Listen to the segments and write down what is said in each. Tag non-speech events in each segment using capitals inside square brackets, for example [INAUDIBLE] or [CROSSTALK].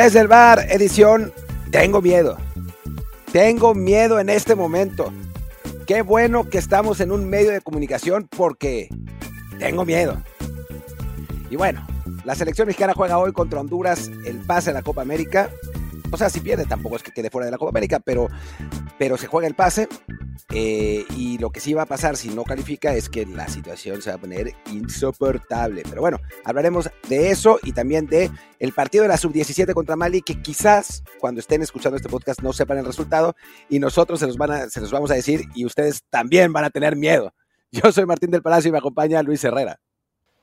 Desde el bar, edición, tengo miedo. Tengo miedo en este momento. Qué bueno que estamos en un medio de comunicación porque tengo miedo. Y bueno, la selección mexicana juega hoy contra Honduras el pase a la Copa América. O sea, si pierde tampoco es que quede fuera de la Copa América, pero, pero se juega el pase. Eh, y lo que sí va a pasar si no califica es que la situación se va a poner insoportable. Pero bueno, hablaremos de eso y también de el partido de la sub-17 contra Mali, que quizás cuando estén escuchando este podcast no sepan el resultado y nosotros se los, van los vamos a decir y ustedes también van a tener miedo. Yo soy Martín del Palacio y me acompaña Luis Herrera.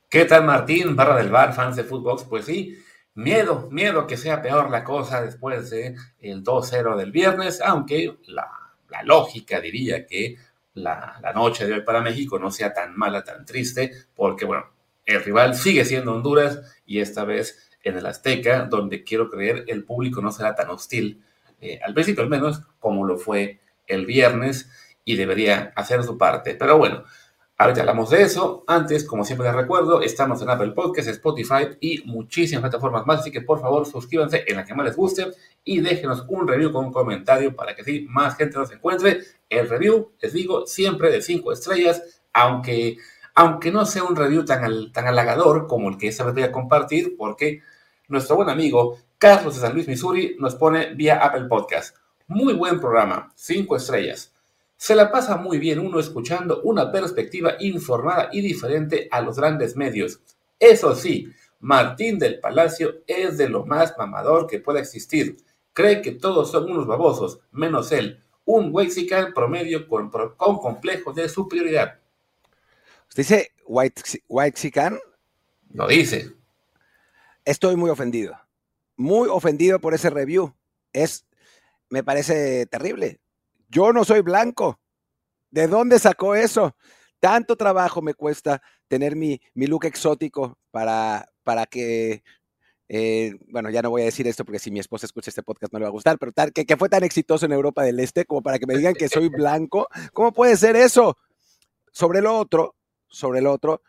¿Qué tal Martín, barra del bar, fans de Footbox? Pues sí, miedo, miedo que sea peor la cosa después de el 2-0 del viernes, aunque la la lógica diría que la, noche de hoy para México no sea tan mala, tan triste, porque bueno, el rival sigue siendo Honduras y esta vez en el Azteca, donde quiero creer el público no será tan hostil, eh, al principio al menos, como lo fue el viernes y debería hacer su parte. Pero bueno, Ahorita hablamos de eso. Antes, como siempre les recuerdo, estamos en Apple Podcasts, Spotify y muchísimas plataformas más. Así que por favor suscríbanse en la que más les guste y déjenos un review con un comentario para que así más gente nos encuentre. El review, les digo, siempre de 5 estrellas, aunque, aunque no sea un review tan, tan halagador como el que esta vez voy a compartir, porque nuestro buen amigo Carlos de San Luis, Missouri, nos pone vía Apple Podcast. Muy buen programa, 5 estrellas. Se la pasa muy bien uno escuchando una perspectiva informada y diferente a los grandes medios. Eso sí, Martín del Palacio es de lo más mamador que pueda existir. Cree que todos son unos babosos, menos él, un Wexican promedio con, con complejos de superioridad. ¿Usted dice Wexican? Lo dice. Estoy muy ofendido. Muy ofendido por ese review. Es, me parece terrible. Yo no soy blanco. ¿De dónde sacó eso? Tanto trabajo me cuesta tener mi, mi look exótico para, para que, eh, bueno, ya no voy a decir esto porque si mi esposa escucha este podcast no le va a gustar, pero que fue tan exitoso en Europa del Este como para que me digan que soy blanco. ¿Cómo puede ser eso? Sobre lo otro, sobre lo otro,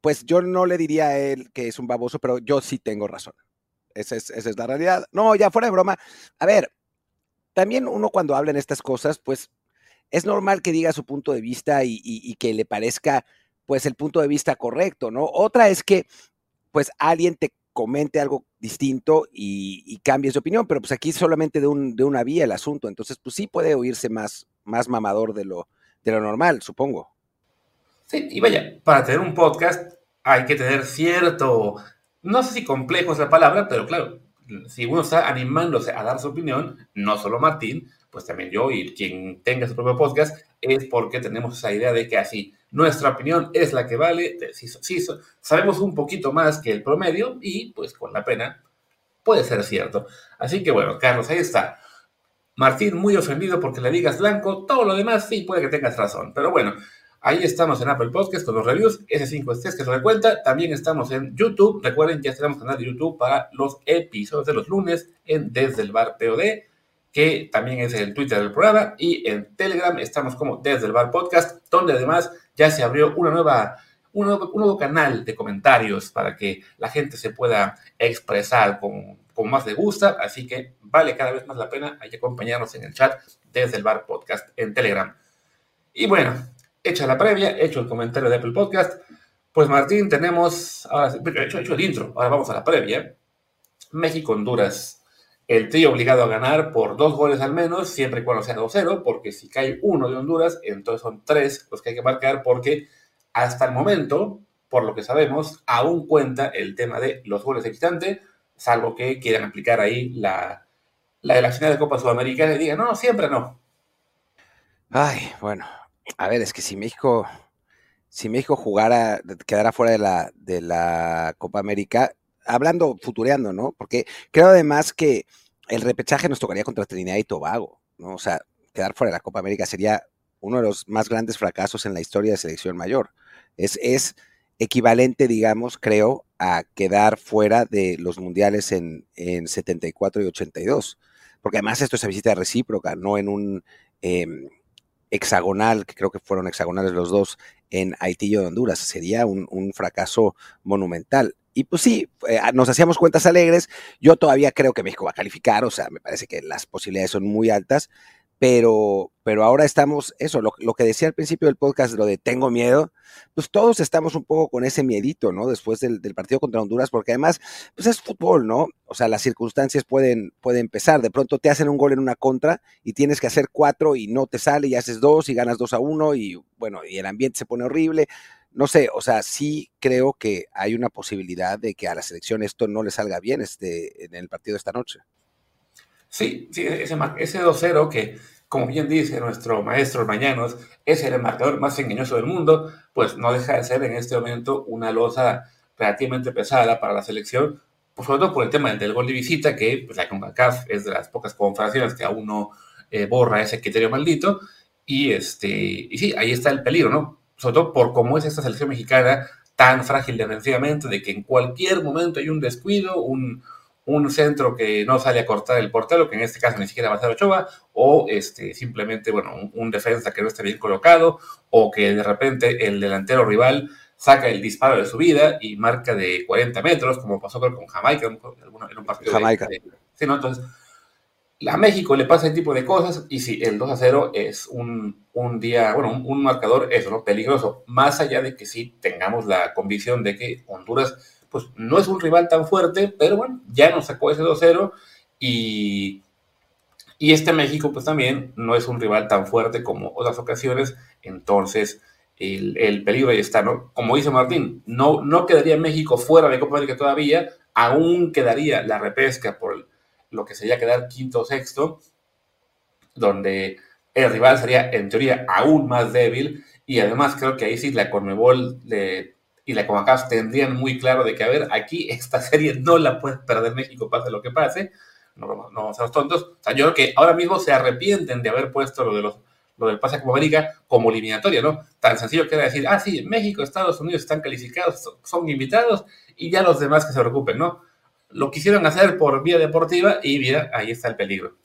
pues yo no le diría a él que es un baboso, pero yo sí tengo razón. Esa es, esa es la realidad. No, ya fuera de broma. A ver, también uno cuando habla en estas cosas, pues es normal que diga su punto de vista y, que le parezca pues el punto de vista correcto, ¿no? Otra es que pues alguien te comente algo distinto y, y cambies de opinión, pero pues aquí solamente de, un, de una vía el asunto, entonces pues sí puede oírse más, más mamador de lo, de lo normal, supongo. Sí, y vaya, para tener un podcast hay que tener cierto, no sé si complejo es la palabra, pero claro, si uno está animándose a dar su opinión, no solo Martín, pues también yo y quien tenga su propio podcast, es porque tenemos esa idea de que así, nuestra opinión es la que vale, si, sabemos un poquito más que el promedio y pues con la pena puede ser cierto. Así que bueno, Carlos, ahí está. Martín muy ofendido porque le digas blanco, todo lo demás sí puede que tengas razón, pero bueno, Ahí estamos en Apple Podcast con los reviews, ese 5 estrellas que se me cuenta. También estamos en YouTube. Recuerden, ya tenemos canal de YouTube para los episodios de los lunes en Desde el Bar POD, que también es el Twitter del programa. Y en Telegram estamos como Desde el Bar Podcast, donde además ya se abrió una nueva, un, nuevo, canal de comentarios para que la gente se pueda expresar con, con más le gusta. Así que vale cada vez más la pena hay que acompañarnos en el chat Desde el Bar Podcast en Telegram. Y bueno, hecha la previa, hecho el comentario de Apple Podcast, pues Martín, tenemos, ahora hecho, hecho el intro, ahora vamos a la previa. México-Honduras, el trío obligado a ganar por dos goles al menos, siempre y cuando sea 2-0, porque si cae uno de Honduras, entonces son tres los que hay que marcar, porque hasta el momento, por lo que sabemos, aún cuenta el tema de los goles de visitante, salvo que quieran aplicar ahí la, la de la final de Copa Sudamericana y digan, no, siempre no. Ay, bueno, a ver, es que si México, si México jugara, quedara fuera de la, de la Copa América, hablando, futureando, ¿no? Porque creo además que el repechaje nos tocaría contra Trinidad y Tobago, ¿no? O sea, quedar fuera de la Copa América sería uno de los más grandes fracasos en la historia de selección mayor. Es, es equivalente, digamos, creo, a quedar fuera de los mundiales en, en 74 y 82. Porque además esto es a visita recíproca, no en un, em, hexagonal, que creo que fueron hexagonales los dos, en Haití y Honduras. Sería un, fracaso monumental. Y pues sí, eh, nos hacíamos cuentas alegres. Yo todavía creo que México va a calificar, o sea, me parece que las posibilidades son muy altas, pero, pero ahora estamos, eso, lo, que decía al principio del podcast, lo de tengo miedo, pues todos estamos un poco con ese miedito, ¿no? Después del, partido contra Honduras, porque además, pues es fútbol, ¿no? O sea, las circunstancias pueden, pueden empezar. De pronto te hacen un gol en una contra y tienes que hacer cuatro y no te sale y haces dos y ganas dos a uno y bueno, y el ambiente se pone horrible. No sé, o sea, sí creo que hay una posibilidad de que a la selección esto no le salga bien este, en el partido de esta noche. Sí, sí ese, ese 2-0 que, como bien dice nuestro maestro Mañanos, es el marcador más engañoso del mundo, pues no deja de ser en este momento una losa relativamente pesada para la selección, sobre todo por el tema del gol de visita, que pues, la CONCACAF es de las pocas confederaciones que aún no eh, borra ese criterio maldito, y, este, y sí, ahí está el peligro, ¿no? Sobre todo por cómo es esta selección mexicana tan frágil defensivamente, de que en cualquier momento hay un descuido, un, un centro que no sale a cortar el portero, que en este caso ni siquiera va a ser Ochoa, o este, simplemente, bueno, un, defensa que no esté bien colocado, o que de repente el delantero rival saca el disparo de su vida y marca de 40 metros, como pasó con Jamaica en un partido. Jamaica. sí, ¿no? Entonces, a México le pasa ese tipo de cosas, y si el 2 a 0 es un, día, bueno, un, un marcador, eso, ¿no? Peligroso, más allá de que sí tengamos la convicción de que Honduras pues no es un rival tan fuerte, pero bueno, ya nos sacó ese 2-0 y, y este México pues también no es un rival tan fuerte como otras ocasiones, entonces el, peligro ahí está, ¿no? Como dice Martín, no, no quedaría México fuera de Copa América todavía, aún quedaría la repesca por lo que sería quedar quinto o sexto, donde el rival sería en teoría aún más débil y además creo que ahí sí la Conmebol le y la Comacaf tendrían muy claro de que, a ver, aquí esta serie no la puede perder México, pase lo que pase, no, a los tontos. O sea, yo creo que ahora mismo se arrepienten de haber puesto lo, de los, lo del pase a América como eliminatoria, ¿no? Tan sencillo que era decir, ah, sí, México, Estados Unidos están calificados, son invitados, y ya los demás que se preocupen, ¿no? Lo quisieron hacer por vía deportiva y mira, ahí está el peligro.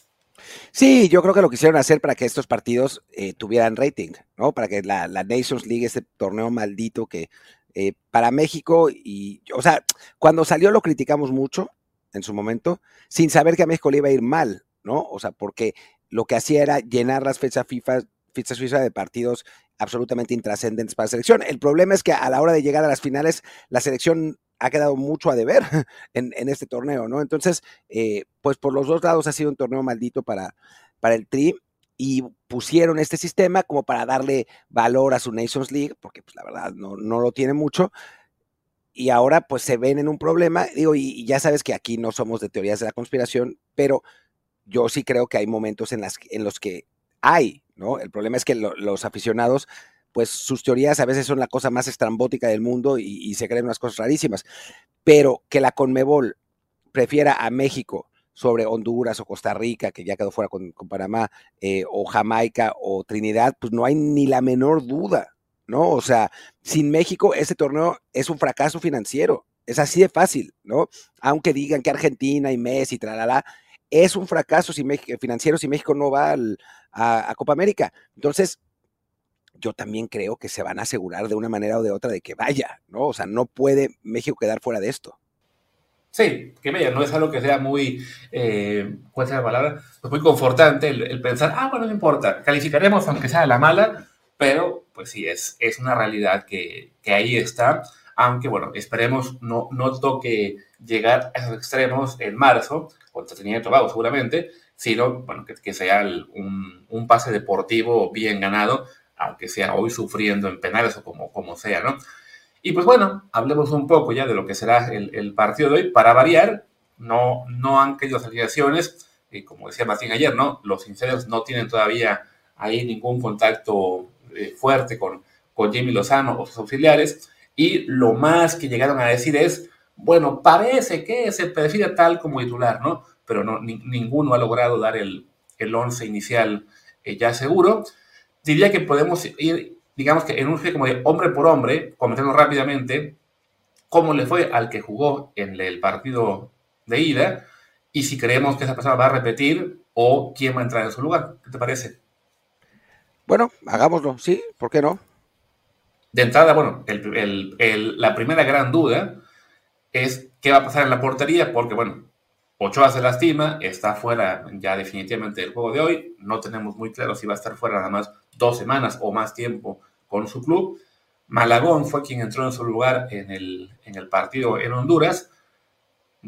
Sí, yo creo que lo quisieron hacer para que estos partidos eh, tuvieran rating, ¿no? Para que la, la, Nations League, este torneo maldito que eh, para México y, o sea, cuando salió lo criticamos mucho en su momento, sin saber que a México le iba a ir mal, ¿no? O sea, porque lo que hacía era llenar las fechas FIFA, FIFA de partidos absolutamente intrascendentes para la selección. El problema es que a la hora de llegar a las finales, la selección ha quedado mucho a deber [LAUGHS] en, este torneo, ¿no? Entonces, eh, pues por los dos lados ha sido un torneo maldito para, para el Tri y pusieron este sistema como para darle valor a su Nations League, porque pues la verdad no, no lo tiene mucho. Y ahora pues se ven en un problema, digo, y, ya sabes que aquí no somos de teorías de la conspiración, pero yo sí creo que hay momentos en, las, en los que hay, ¿no? El problema es que los aficionados, pues sus teorías a veces son la cosa más estrambótica del mundo y, y se creen unas cosas rarísimas, pero que la Conmebol prefiera a México sobre Honduras o Costa Rica, que ya quedó fuera con, Panamá, eh, o Jamaica o Trinidad, pues no hay ni la menor duda, ¿no? O sea, sin México ese torneo es un fracaso financiero, es así de fácil, ¿no? Aunque digan que Argentina y Messi, tralala, es un fracaso si México, financiero si México no va a, a Copa América. Entonces, yo también creo que se van a asegurar de una manera o de otra de que vaya, ¿no? O sea, no puede México quedar fuera de esto. Sí, que vaya, no es algo que sea muy, eh, ¿cuál es la palabra? Pues muy confortante el, pensar, ah, bueno, no importa, calificaremos aunque sea la mala, pero pues sí, es, es una realidad que, que ahí está, aunque bueno, esperemos no, no toque llegar a esos extremos en marzo, contra Trinidad y Tobago seguramente, sino bueno, que, que sea un, un, pase deportivo bien ganado, aunque sea hoy sufriendo en penales o como, como sea, ¿no? Y pues bueno, hablemos un poco ya de lo que será el, partido de hoy. Para variar, no, no han caído las alineaciones. y como decía Martín ayer, ¿no? Los sinceros no tienen todavía ahí ningún contacto eh, fuerte con, con Jimmy Lozano o sus auxiliares. Y lo más que llegaron a decir es, bueno, parece que se prefiere tal como titular, ¿no? Pero no, ninguno ha logrado dar el, el once inicial eh, ya seguro. Diría que podemos ir digamos que en un como de hombre por hombre, comentando rápidamente cómo le fue al que jugó en el partido de ida y si creemos que esa persona va a repetir o quién va a entrar en su lugar. ¿Qué te parece? Bueno, hagámoslo, sí, ¿por qué no? De entrada, bueno, la primera gran duda es qué va a pasar en la portería, porque bueno, Ochoa se lastima, está fuera ya definitivamente del juego de hoy, no tenemos muy claro si va a estar fuera nada más dos semanas o más tiempo con su club. Malagón fue quien entró en su lugar en el, en el partido en Honduras,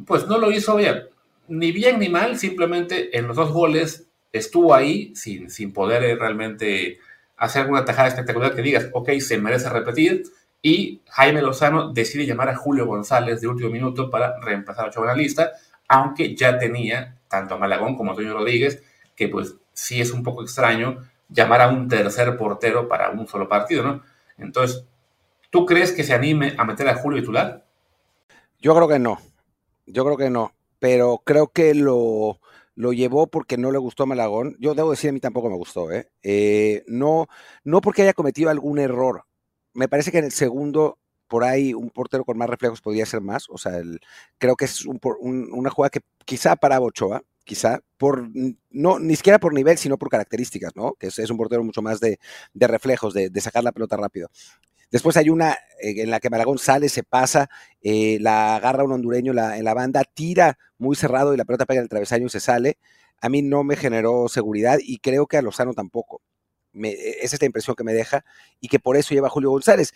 pues no lo hizo bien, ni bien ni mal, simplemente en los dos goles estuvo ahí sin, sin poder realmente hacer alguna tajada espectacular que digas, ok, se merece repetir, y Jaime Lozano decide llamar a Julio González de último minuto para reemplazar a Ochoa en la lista, aunque ya tenía tanto a Malagón como a Toño Rodríguez, que pues sí es un poco extraño llamar a un tercer portero para un solo partido, ¿no? Entonces, ¿tú crees que se anime a meter a Julio titular? Yo creo que no, yo creo que no, pero creo que lo, lo llevó porque no le gustó a Malagón. Yo debo decir, a mí tampoco me gustó, ¿eh? eh no, no porque haya cometido algún error. Me parece que en el segundo por ahí un portero con más reflejos podría ser más. O sea, creo que es una jugada que quizá para Ochoa, quizá, por, no, ni siquiera por nivel, sino por características, ¿no? Que es, un portero mucho más de, reflejos, de, sacar la pelota rápido. Después hay una eh, en la que Malagón sale, se pasa, eh, la agarra un hondureño en la banda, tira muy cerrado y la pelota pega en el travesaño y se sale. A mí no me generó seguridad y creo que a Lozano tampoco. Esa es la impresión que me deja y que por eso lleva Julio González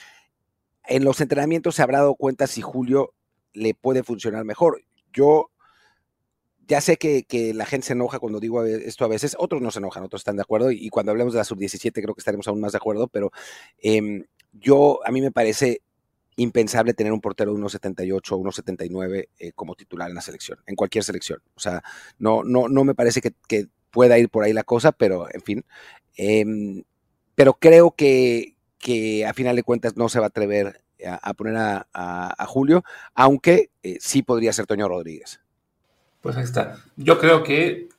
en los entrenamientos se habrá dado cuenta si Julio le puede funcionar mejor. Yo ya sé que, la gente se enoja cuando digo esto a veces, otros no se enojan, otros están de acuerdo, y, cuando hablemos de la sub-17 creo que estaremos aún más de acuerdo, pero em, yo, a mí me parece impensable tener un portero de 1.78 o 1.79 eh, como titular en la selección, en cualquier selección. O sea, no, no, no me parece que, pueda ir por ahí la cosa, pero en fin. Em, pero creo que, que a final de cuentas no se va a atrever a, poner a, Julio, aunque eh, sí podría ser Toño Rodríguez. Pues ahí está. Yo creo que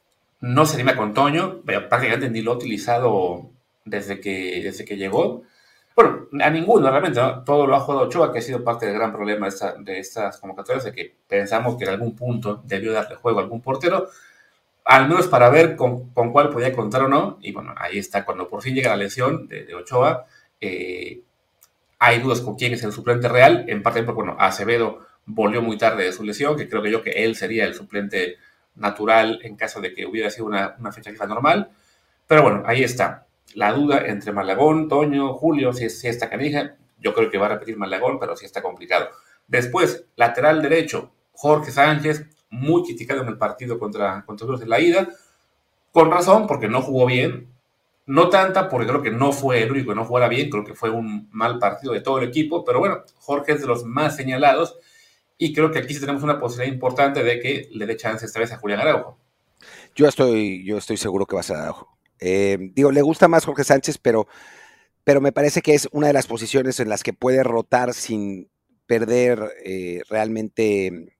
no se anima con Toño, prácticamente ni lo ha utilizado desde que, desde que llegó. Bueno, a ninguno realmente, todo lo ha jugado Ochoa, que ha sido parte del gran problema de, estas convocatorias, de que pensamos que en algún punto debió darle juego a algún portero, al menos para ver con, cuál podía contar o no. Y bueno, ahí está, cuando por fin llega la lesión de, de Ochoa, eh, hay dudas con quién es el suplente real, en parte porque, bueno, Acevedo volvió muy tarde de su lesión, que creo que yo que él sería el suplente natural en caso de que hubiera sido una, fecha FIFA normal. Pero bueno, ahí está. La duda entre Malagón, Toño, Julio, si, si está canija, yo creo que va a repetir Malagón, pero sí está complicado. Después, lateral derecho, Jorge Sánchez, muy criticado en el partido contra, contra de la ida, con razón, porque no jugó bien, no tanta, porque creo que no fue el único que no jugara bien, creo que fue un mal partido de todo el equipo, pero bueno, Jorge es de los más señalados y creo que aquí sí tenemos una posibilidad importante de que le dé chance esta vez a Julián Araujo. Yo estoy, yo estoy seguro que va a ser Araujo. Eh, digo, le gusta más Jorge Sánchez, pero, pero me parece que es una de las posiciones en las que puede rotar sin perder eh, realmente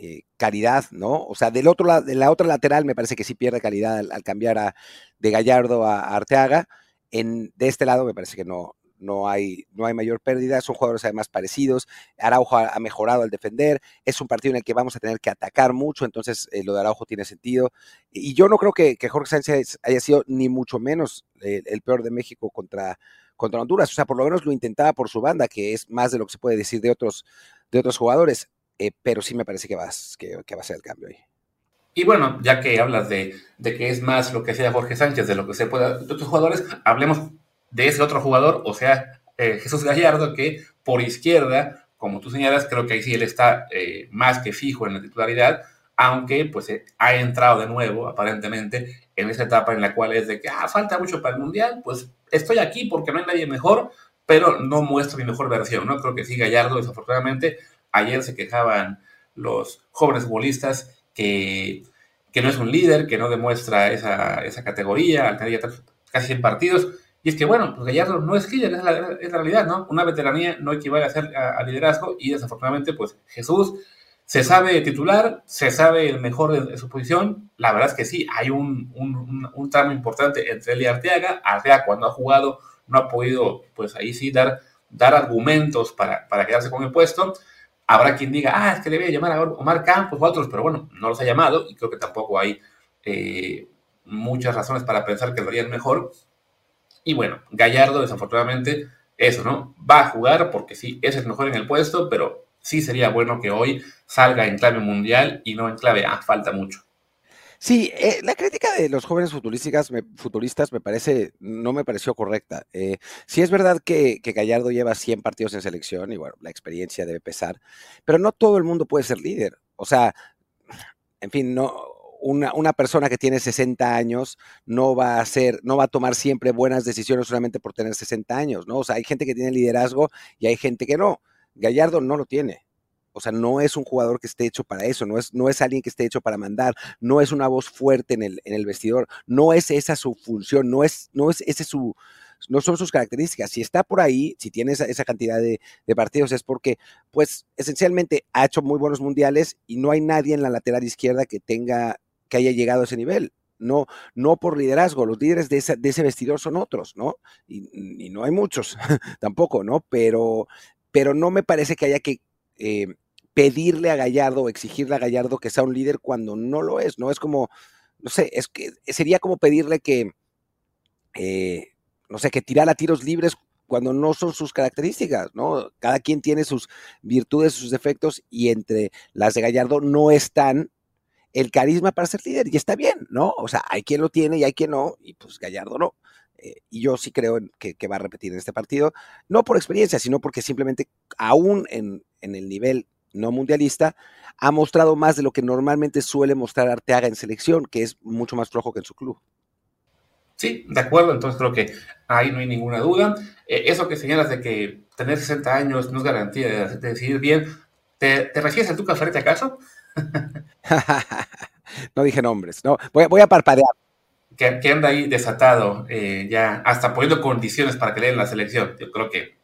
eh, calidad, ¿no? O sea, del otro de la otra lateral me parece que sí pierde calidad al, cambiar a, de Gallardo a, Arteaga. En, de este lado me parece que no, no hay, no hay mayor pérdida, son jugadores además parecidos, Araujo ha, mejorado al defender, es un partido en el que vamos a tener que atacar mucho, entonces eh, lo de Araujo tiene sentido. Y yo no creo que, Jorge Sánchez haya sido ni mucho menos el, peor de México contra, contra Honduras, o sea, por lo menos lo intentaba por su banda, que es más de lo que se puede decir de otros, de otros jugadores. Eh, pero sí me parece que va, que, va a ser el cambio ahí. Y bueno, ya que hablas de, que es más lo que sea Jorge Sánchez de lo que se pueda de otros jugadores, hablemos de ese otro jugador, o sea, eh, Jesús Gallardo, que por izquierda, como tú señalas, creo que ahí sí él está eh, más que fijo en la titularidad, aunque pues ha entrado de nuevo, aparentemente, en esa etapa en la cual es de que, ah, falta mucho para el Mundial, pues estoy aquí porque no hay nadie mejor, pero no muestro mi mejor versión, ¿no? Creo que sí, Gallardo, desafortunadamente, Ayer se quejaban los jóvenes futbolistas que, que no es un líder, que no demuestra esa, esa categoría, al tener casi 100 partidos. Y es que, bueno, pues Gallardo no es líder, es la, es la realidad, ¿no? Una veteranía no equivale a ser a, liderazgo y desafortunadamente, pues Jesús se sabe titular, se sabe el mejor de, su posición. La verdad es que sí, hay un, un, un, tramo importante entre él y Arteaga. Arteaga cuando ha jugado no ha podido, pues ahí sí, dar, dar argumentos para, para quedarse con el puesto. Habrá quien diga, ah, es que debe llamar a Omar Campos o otros, pero bueno, no los ha llamado y creo que tampoco hay eh, muchas razones para pensar que lo harían mejor. Y bueno, Gallardo, desafortunadamente, eso, ¿no? Va a jugar porque sí, es el mejor en el puesto, pero sí sería bueno que hoy salga en clave mundial y no en clave, ah, falta mucho. Sí, eh, la crítica de los jóvenes futuristas me, futuristas me parece, no me pareció correcta. Eh, sí es verdad que, que, Gallardo lleva 100 partidos en selección y bueno, la experiencia debe pesar, pero no todo el mundo puede ser líder. O sea, en fin, no, una, una, persona que tiene 60 años no va a ser, no va a tomar siempre buenas decisiones solamente por tener 60 años, ¿no? O sea, hay gente que tiene liderazgo y hay gente que no. Gallardo no lo tiene. O sea, no es un jugador que esté hecho para eso, no es, no es alguien que esté hecho para mandar, no es una voz fuerte en el, en el vestidor, no es esa su función, no es, no es ese su, no son sus características. Si está por ahí, si tiene esa, cantidad de, de, partidos, es porque, pues, esencialmente ha hecho muy buenos mundiales y no hay nadie en la lateral izquierda que tenga, que haya llegado a ese nivel. No, no por liderazgo, los líderes de, esa, de ese vestidor son otros, ¿no? Y, y no hay muchos [LAUGHS] tampoco, ¿no? Pero, pero no me parece que haya que eh, pedirle a Gallardo exigirle a Gallardo que sea un líder cuando no lo es, ¿no? Es como, no sé, es que sería como pedirle que, eh, no sé, que tirara tiros libres cuando no son sus características, ¿no? Cada quien tiene sus virtudes, sus defectos, y entre las de Gallardo no están el carisma para ser líder, y está bien, ¿no? O sea, hay quien lo tiene y hay quien no, y pues Gallardo no. Eh, y yo sí creo que, que, va a repetir en este partido, no por experiencia, sino porque simplemente aún en, en el nivel no mundialista, ha mostrado más de lo que normalmente suele mostrar Arteaga en selección, que es mucho más flojo que en su club. Sí, de acuerdo, entonces creo que ahí no hay ninguna duda. Eh, eso que señalas de que tener 60 años no es garantía de, de decidir bien, ¿te, te refieres a tu Ferretti acaso? [LAUGHS] no dije nombres, no, voy, voy a parpadear. Que, que, anda ahí desatado, eh, ya hasta poniendo condiciones para que le den la selección. Yo creo que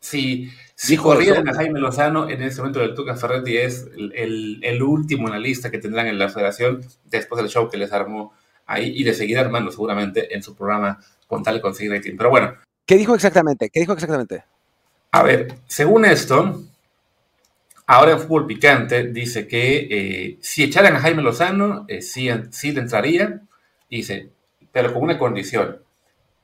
si, si corrieran a Jaime Lozano, en ese momento el Tuca Ferretti es el, el, el, último en la lista que tendrán en la federación después del show que les armó ahí y de seguir armando seguramente en su programa con tal y conseguir rating. Pero bueno. ¿Qué dijo exactamente? ¿Qué dijo exactamente? A ver, según esto, ahora en Fútbol Picante dice que eh, si echaran a Jaime Lozano, eh, sí, sí le entraría, dice, pero con una condición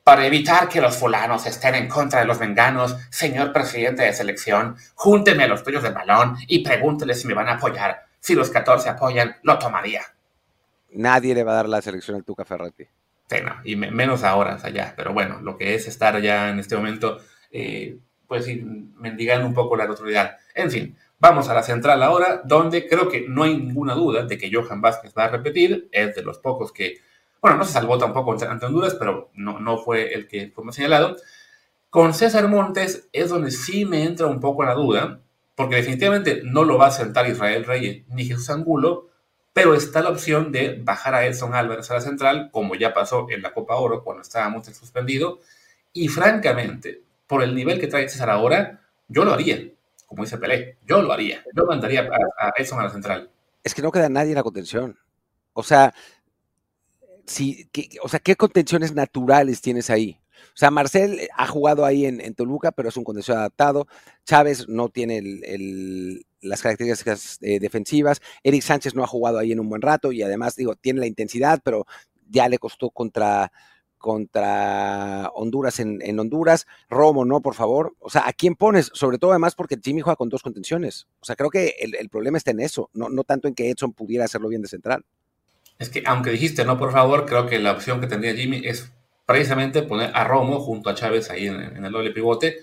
para evitar que los fulanos estén en contra de los venganos, señor presidente de selección, júnteme a los tuyos del balón y pregúntele si me van a apoyar. Si los 14 apoyan, lo tomaría. Nadie le va a dar la selección al Tuca Ferretti. Sí, no, y me, menos ahora, o sea, ya. Pero bueno, lo que es estar ya en este momento, eh, pues mendigando un poco la autoridad. En fin, vamos a la central ahora, donde creo que no hay ninguna duda de que Johan Vázquez va a repetir. Es de los pocos que bueno, no se salvó tampoco ante Honduras, pero no, no fue el que fue más señalado. Con César Montes es donde sí me entra un poco la duda, porque definitivamente no lo va a sentar Israel Reyes ni Jesús Angulo, pero está la opción de bajar a Edson Álvarez a la central, como ya pasó en la Copa Oro cuando estaba Montes suspendido. Y francamente, por el nivel que trae César ahora, yo lo haría, como dice Pelé, yo lo haría. Yo mandaría a, a Edson a la central. Es que no queda nadie en la contención. O sea, si, o sea, ¿qué contenciones naturales tienes ahí? O sea, Marcel eh, ha jugado ahí en, Toluca, pero es un contención adaptado. Chávez no tiene las características eh, defensivas. Eric Sánchez no ha jugado ahí en un buen rato y además, digo, tiene la intensidad, pero ya le costó contra, contra Honduras en, Honduras. Romo, no, por favor. O sea, ¿a quién pones? Sobre todo además porque Jimmy juega con dos contenciones. O sea, creo que el, el problema está en eso, no, no tanto en que Edson pudiera hacerlo bien de central. Es que, aunque dijiste no, por favor, creo que la opción que tendría Jimmy es precisamente poner a Romo junto a Chávez ahí en, el doble pivote.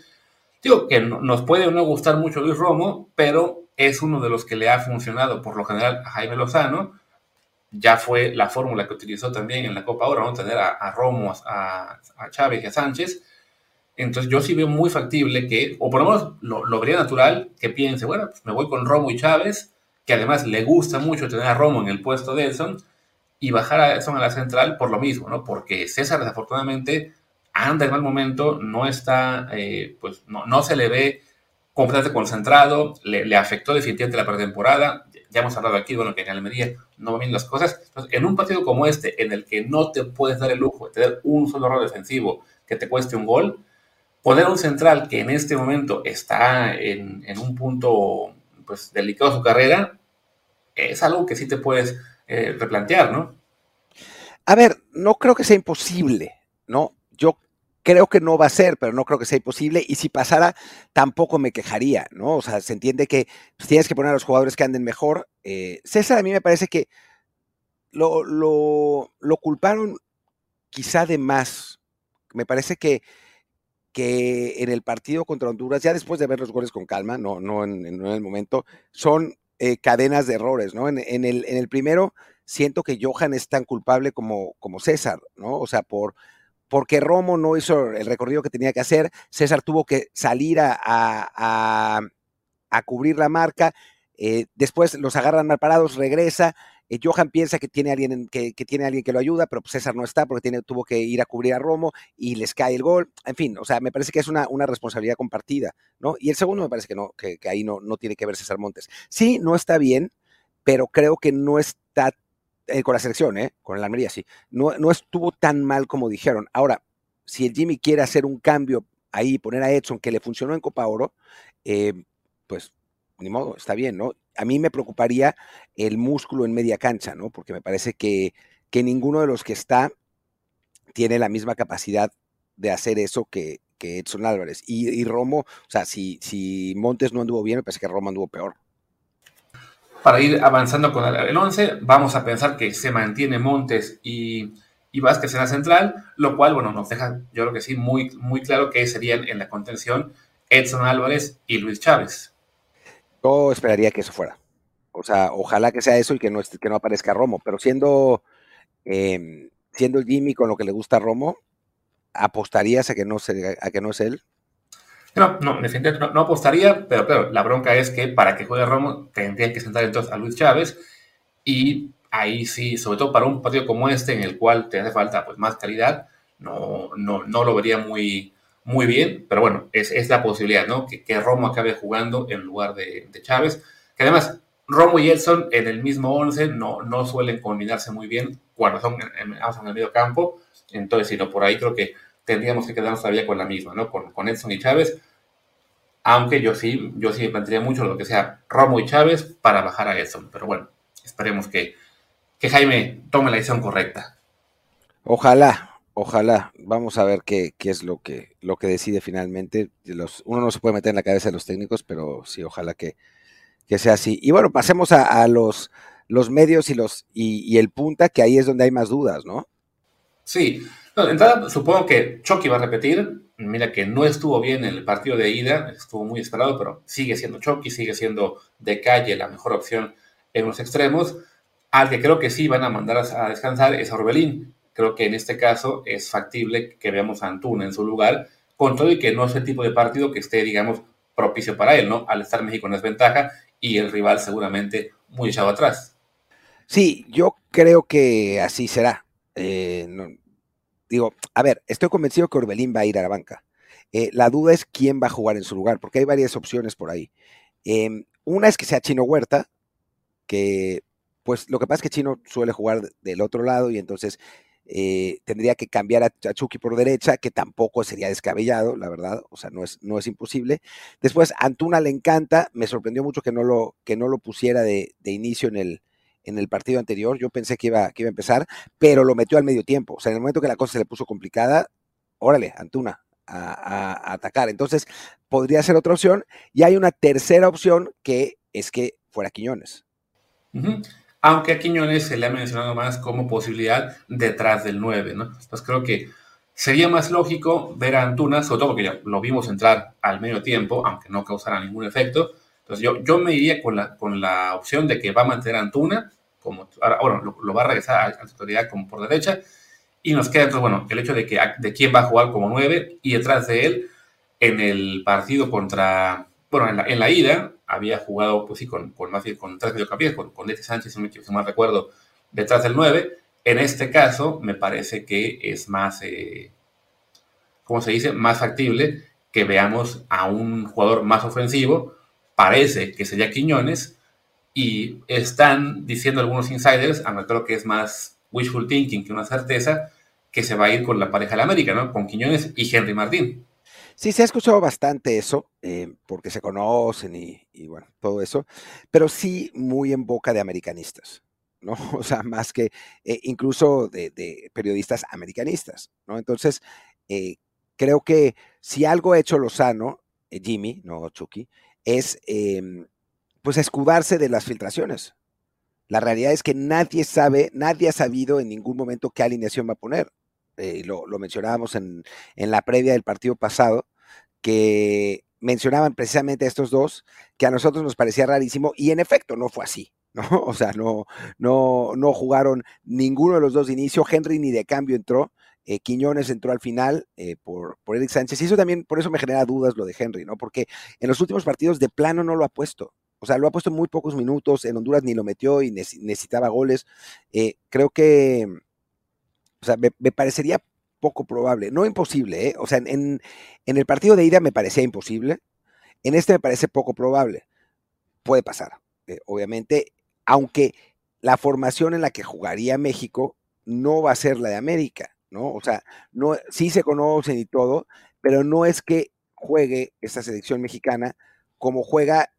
Digo que no, nos puede no gustar mucho Luis Romo, pero es uno de los que le ha funcionado por lo general a Jaime Lozano. Ya fue la fórmula que utilizó también en la Copa Ahora, ¿no? Tener a, Romo, a, a, Chávez y a Sánchez. Entonces yo sí veo muy factible que, o por lo menos lo, lo vería natural, que piense, bueno, pues me voy con Romo y Chávez, que además le gusta mucho tener a Romo en el puesto de Edson, y bajar a Edson a la central por lo mismo, ¿no? Porque César desafortunadamente anda en mal momento, no está, eh, pues no, no, se le ve completamente concentrado, le, le, afectó definitivamente la pretemporada, ya hemos hablado aquí, bueno, que en Almería no van bien las cosas, entonces en un partido como este, en el que no te puedes dar el lujo de tener un solo error defensivo que te cueste un gol, poner un central que en este momento está en, en un punto pues delicado de su carrera, es algo que sí te puedes eh, replantear, ¿no? A ver, no creo que sea imposible, ¿no? Yo creo que no va a ser, pero no creo que sea imposible. Y si pasara, tampoco me quejaría, ¿no? O sea, se entiende que pues, tienes que poner a los jugadores que anden mejor. Eh, César, a mí me parece que lo, lo, culparon quizá de más. Me parece que, que en el partido contra Honduras, ya después de ver los goles con calma, no, no, en, el momento, son eh, cadenas de errores, ¿no? En, el, primero, siento que Johan es tan culpable como, César, ¿no? O sea, por porque Romo no hizo el recorrido que tenía que hacer, César tuvo que salir a, a, cubrir la marca, eh, después los agarran mal parados, regresa, eh, Johan piensa que tiene, alguien, que, tiene alguien que lo ayuda, pero César no está porque tiene, tuvo que ir a cubrir a Romo y les cae el gol, en fin, o sea, me parece que es una, una responsabilidad compartida, ¿no? Y el segundo me parece que no, que, que ahí no, no tiene que ver César Montes. Sí, no está bien, pero creo que no está eh, con la selección, ¿eh? con el Almería, sí, no, no estuvo tan mal como dijeron. Ahora, si el Jimmy quiere hacer un cambio ahí, poner a Edson, que le funcionó en Copa Oro, eh, pues ni modo, está bien, ¿no? A mí me preocuparía el músculo en media cancha, ¿no? Porque me parece que, que ninguno de los que está tiene la misma capacidad de hacer eso que, que Edson Álvarez. Y, Romo, o sea, si, si Montes no anduvo bien, me parece que Romo anduvo peor para ir avanzando con el 11, vamos a pensar que se mantiene Montes y, y, Vázquez en la central, lo cual, bueno, nos deja, yo creo que sí, muy, muy claro que serían en la contención Edson Álvarez y Luis Chávez. Yo esperaría que eso fuera. O sea, ojalá que sea eso y que no, que no aparezca Romo, pero siendo, em, siendo el Jimmy con lo que le gusta a Romo, ¿apostarías a que no, a que no es él? No, no, definitivamente no, apostaría, pero claro, la bronca es que para que juegue Romo tendrían que sentar entonces a Luis Chávez y ahí sí, sobre todo para un partido como este en el cual te hace falta pues más calidad, no, no, no lo vería muy, muy bien, pero bueno, es, es la posibilidad, ¿no? Que, que, Romo acabe jugando en lugar de, de, Chávez, que además Romo y Edson en el mismo 11 no, no suelen combinarse muy bien cuando son en, el medio campo, entonces, sino por ahí creo que tendríamos que quedarnos todavía con la misma, ¿no? Con, con Edson y Chávez, aunque yo sí, yo sí plantearía mucho lo que sea Romo y Chávez para bajar a Edson, pero bueno, esperemos que, que Jaime tome la decisión correcta. Ojalá, ojalá. Vamos a ver qué, qué es lo que, lo que decide finalmente. Los, uno no se puede meter en la cabeza de los técnicos, pero sí, ojalá que, que sea así. Y bueno, pasemos a, los, los medios y, los, y, y, el punta, que ahí es donde hay más dudas, ¿no? Sí, no, de entrada, supongo que Chucky va a repetir. Mira que no estuvo bien en el partido de ida, estuvo muy esperado, pero sigue siendo Chucky, sigue siendo de calle la mejor opción en los extremos. Al que creo que sí van a mandar a descansar es Orbelín. Creo que en este caso es factible que veamos a Antuna en su lugar, con todo y que no es el tipo de partido que esté, digamos, propicio para él, ¿no? Al estar México en desventaja y el rival seguramente muy echado atrás. Sí, yo creo que así será. Eh, digo, a ver, estoy convencido que Orbelín va a ir a la banca. Eh, la duda es quién va a jugar en su lugar, porque hay varias opciones por ahí. Eh, una es que sea Chino Huerta, que pues lo que pasa es que Chino suele jugar del otro lado y entonces eh, tendría que cambiar a, Chucky por derecha, que tampoco sería descabellado, la verdad, o sea, no es, no es imposible. Después, Antuna le encanta, me sorprendió mucho que no lo, que no lo pusiera de, de inicio en el, en el partido anterior. Yo pensé que iba, que iba a empezar, pero lo metió al medio tiempo. O sea, en el momento que la cosa se le puso complicada, órale, Antuna, a, atacar. Entonces, podría ser otra opción. Y hay una tercera opción que es que fuera Quiñones. Aunque a Quiñones se le ha mencionado más como posibilidad detrás del 9, ¿no? Entonces creo que sería más lógico ver a Antuna, sobre todo porque ya lo vimos entrar al medio tiempo, aunque no causara ningún efecto, entonces yo, yo me iría con la, con la opción de que va a mantener a Antuna, como, ahora, bueno, lo, va a regresar a, la autoridad como por derecha, y nos queda entonces, bueno, el hecho de, que, de quién va a jugar como nueve, y detrás de él, en el partido contra, bueno, en la ida, había jugado, pues sí, con, con, más, con tres mediocampistas, con, con Sánchez, si me mal recuerdo, detrás del 9. En este caso, me parece que es más, eh, ¿cómo se dice? Más factible que veamos a un jugador más ofensivo, parece que sería Quiñones y están diciendo algunos insiders, aunque creo que es más wishful thinking que una certeza, que se va a ir con la pareja de la América, ¿no? Con Quiñones y Henry Martín. Sí, se ha escuchado bastante eso, eh, porque se conocen y, bueno, todo eso, pero sí muy en boca de americanistas, ¿no? [LAUGHS] O sea, más que eh, incluso de, periodistas americanistas, ¿no? Entonces, eh, Creo que si algo ha hecho Lozano, eh, Jimmy, no Chucky, es em, pues escudarse de las filtraciones. La realidad es que nadie sabe, nadie ha sabido en ningún momento qué alineación va a poner. Eh, lo, mencionábamos en, en, la previa del partido pasado, que mencionaban precisamente estos dos, que a nosotros nos parecía rarísimo, y en efecto no fue así. [LAUGHS] ¿no? O sea, no, no, no jugaron ninguno de los dos de inicio, Henry ni de cambio entró, eh, Quiñones entró al final eh, por, por Eric Sánchez, y eso también, por eso me genera dudas lo de Henry, ¿no? Porque en los últimos partidos de plano no lo ha puesto. O sea, lo ha puesto en muy pocos minutos, en Honduras ni lo metió y necesitaba goles. Eh, creo que, o sea, me, parecería poco probable, no imposible, ¿eh? O sea, en, en el partido de ida me parecía imposible, en este me parece poco probable. Puede pasar, obviamente, aunque la formación en la que jugaría México no va a ser la de América, ¿no? O sea, no, sí se conocen y todo, pero no es que juegue esta selección mexicana como juega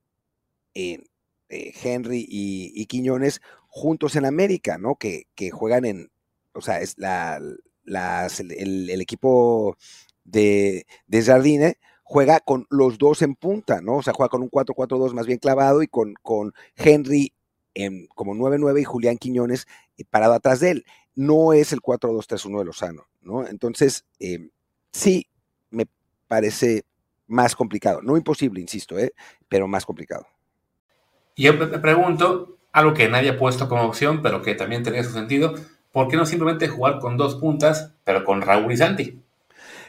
eh, Henry y, Quiñones juntos en América, ¿no? Que, juegan en, o sea, es la, el, equipo de, de Jardine juega con los dos en punta, ¿no? O sea, juega con un 4-4-2 más bien clavado y con, con Henry en, como 9-9 y Julián Quiñones eh, parado atrás de él. No es el 4-2-3-1 de Lozano, ¿no? Entonces, eh, sí, me parece más complicado. No imposible, insisto, ¿eh? pero más complicado. Yo me pregunto, algo que nadie ha puesto como opción, pero que también tenía su sentido, ¿por qué no simplemente jugar con dos puntas, pero con Raúl y Santi?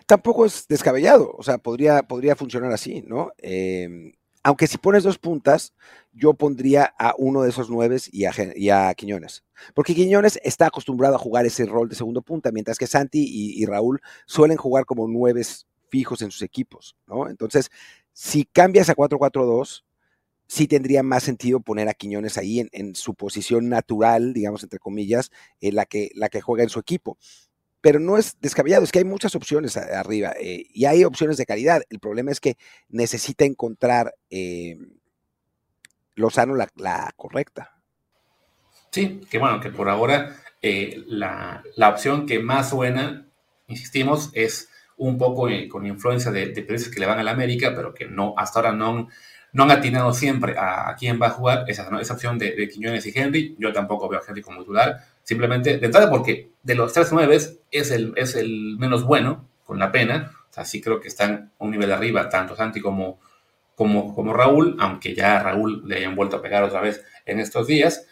Tampoco es descabellado, o sea, podría, podría funcionar así, ¿no? Eh, aunque si pones dos puntas, yo pondría a uno de esos nueve y a, Quiñones. Porque Quiñones está acostumbrado a jugar ese rol de segundo punta, mientras que Santi y, Raúl suelen jugar como nueves fijos en sus equipos, ¿no? Entonces, si cambias a 4-4-2, sí tendría más sentido poner a Quiñones ahí en, su posición natural, digamos, entre comillas, en la, que, la que juega en su equipo pero no es descabellado, es que hay muchas opciones arriba eh, y hay opciones de calidad. El problema es que necesita encontrar eh, Lozano la, correcta. Sí, que bueno, que por ahora eh, la, opción que más suena, insistimos, es un poco con influencia de, de que le van a la América, pero que no, hasta ahora no, no han atinado siempre a, quién va a jugar esa, esa opción de, Quiñones y Henry. Yo tampoco veo a Henry como titular Simplemente, de entrada, porque de los tres nueve es el, es el menos bueno, con la pena. O sea, sí creo que están a un nivel arriba, tanto Santi como, como, como Raúl, aunque ya a Raúl le hayan vuelto a pegar otra vez en estos días.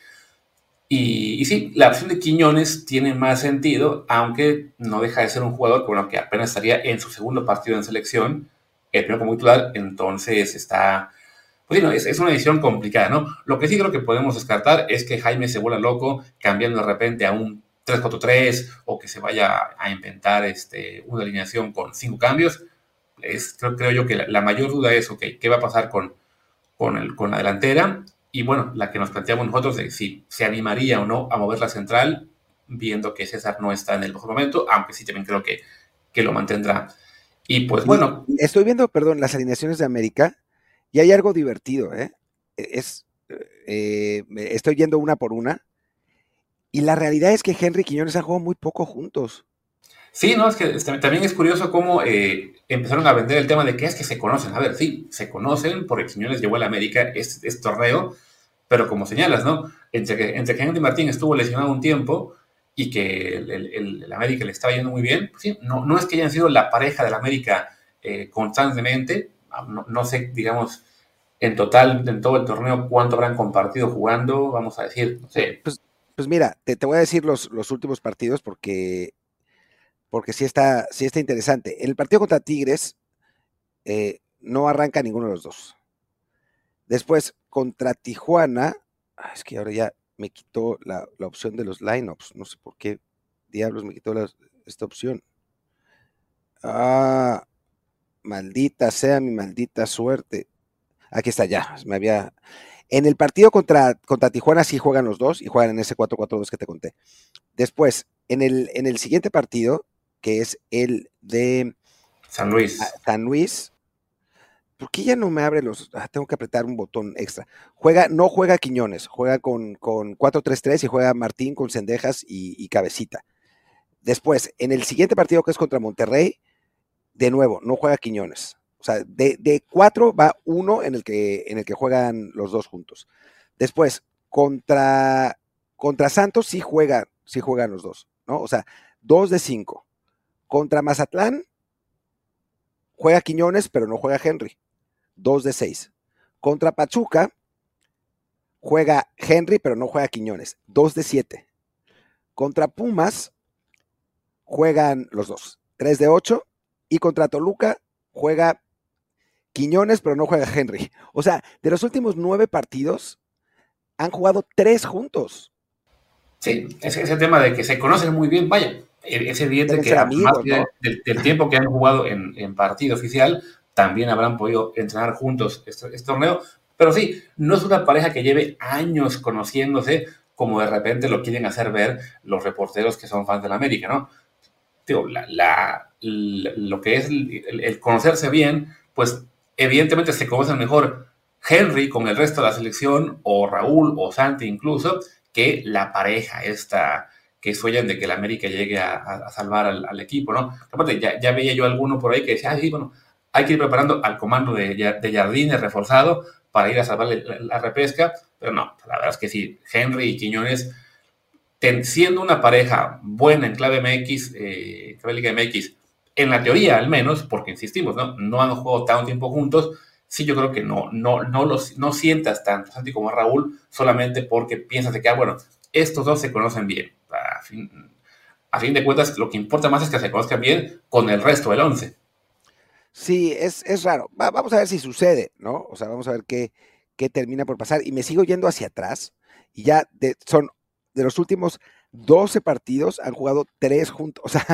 Y, y, sí, la opción de Quiñones tiene más sentido, aunque no deja de ser un jugador con lo que apenas estaría en su segundo partido en selección, el primero como titular, entonces está, pues es, una decisión complicada, ¿no? Lo que sí creo que podemos descartar es que Jaime se vuela loco cambiando de repente a un 3-4-3 o que se vaya a inventar este, una alineación con cinco cambios. Es, creo, creo yo que la, mayor duda es, ok, ¿qué va a pasar con, con, el, con la delantera? Y bueno, la que nos planteamos nosotros de si se animaría o no a mover la central, viendo que César no está en el mejor momento, aunque sí también creo que, que lo mantendrá. Y pues bueno. Estoy viendo, perdón, las alineaciones de América y hay algo divertido, ¿eh? E, es, eh, estoy yendo una por una. Y la realidad es que Henry y Quiñones han jugado muy poco juntos. Sí, no, es que también es curioso cómo eh, empezaron a vender el tema de que es que se conocen. A ver, sí, se conocen porque Quiñones llegó a la América este, este torneo, pero como señalas, ¿no? Entre que, entre que Martín estuvo lesionado un tiempo y que el, América le estaba yendo muy bien, pues sí, no, no es que hayan sido la pareja del América eh, constantemente, no, sé, digamos, en total, en todo el torneo, cuánto habrán compartido jugando, vamos a decir. Pues, pues mira, te, voy a decir los, los últimos partidos porque, porque sí, está, sí está interesante. En el partido contra Tigres eh, no arranca ninguno de los dos. Después, contra Tijuana, ah, es que ahora ya me quitó la, opción de los lineups, no sé por qué diablos me quitó esta opción. Ah, Maldita sea mi maldita suerte. Aquí está ya, me había... En el partido contra, contra Tijuana sí juegan los dos y juegan en ese 4-4-2 que te conté. Después, en el, en el siguiente partido, que es el de San Luis. Ah, San Luis. ¿Por qué ya no me abre los.? Ah, tengo que apretar un botón extra. Juega, no juega Quiñones, juega con, con 4-3-3 y juega Martín con Cendejas y, y Cabecita. Después, en el siguiente partido que es contra Monterrey, de nuevo, no juega Quiñones. O sea, de, cuatro va uno en el, que, en el que juegan los dos juntos. Después, contra, contra Santos sí, juega, sí juegan los dos, ¿no? O sea, dos de cinco. Contra Mazatlán juega Quiñones, pero no juega Henry. Dos de seis. Contra Pachuca juega Henry, pero no juega Quiñones. Dos de siete. Contra Pumas juegan los dos. Tres de ocho. Y contra Toluca juega Quiñones, pero no juega Henry. O sea, de los últimos nueve partidos, han jugado tres juntos. Sí, ese, ese tema de que se conocen muy bien, vaya, es evidente que además del, tiempo que han jugado en, partido oficial, también habrán podido entrenar juntos este, este, torneo. Pero sí, no es una pareja que lleve años conociéndose como de repente lo quieren hacer ver los reporteros que son fans de la América, ¿no? La, lo que es el, conocerse bien, pues evidentemente se conocen mejor Henry con el resto de la selección, o Raúl, o Santi incluso, que la pareja esta que sueñan de que la América llegue a, salvar al, equipo, ¿no? Aparte, ya, ya, veía yo alguno por ahí que decía, ah, sí, bueno, hay que ir preparando al comando de, Jardines reforzado para ir a salvar la, repesca, pero no, la verdad es que sí, Henry y Quiñones, siendo una pareja buena en clave MX, eh, clave Liga MX, en la teoría al menos, porque insistimos, ¿no? No han jugado tanto tiempo juntos, sí yo creo que no, no, no, los, no sientas tanto Santi como Raúl solamente porque piensas de que, ah, bueno, estos dos se conocen bien. A fin, de cuentas, lo que importa más es que se conozcan bien con el resto del once. Sí, es, es raro. vamos a ver si sucede, ¿no? O sea, vamos a ver qué, qué termina por pasar. Y me sigo yendo hacia atrás. Y ya son de los últimos 12 partidos, han jugado tres juntos. O sea,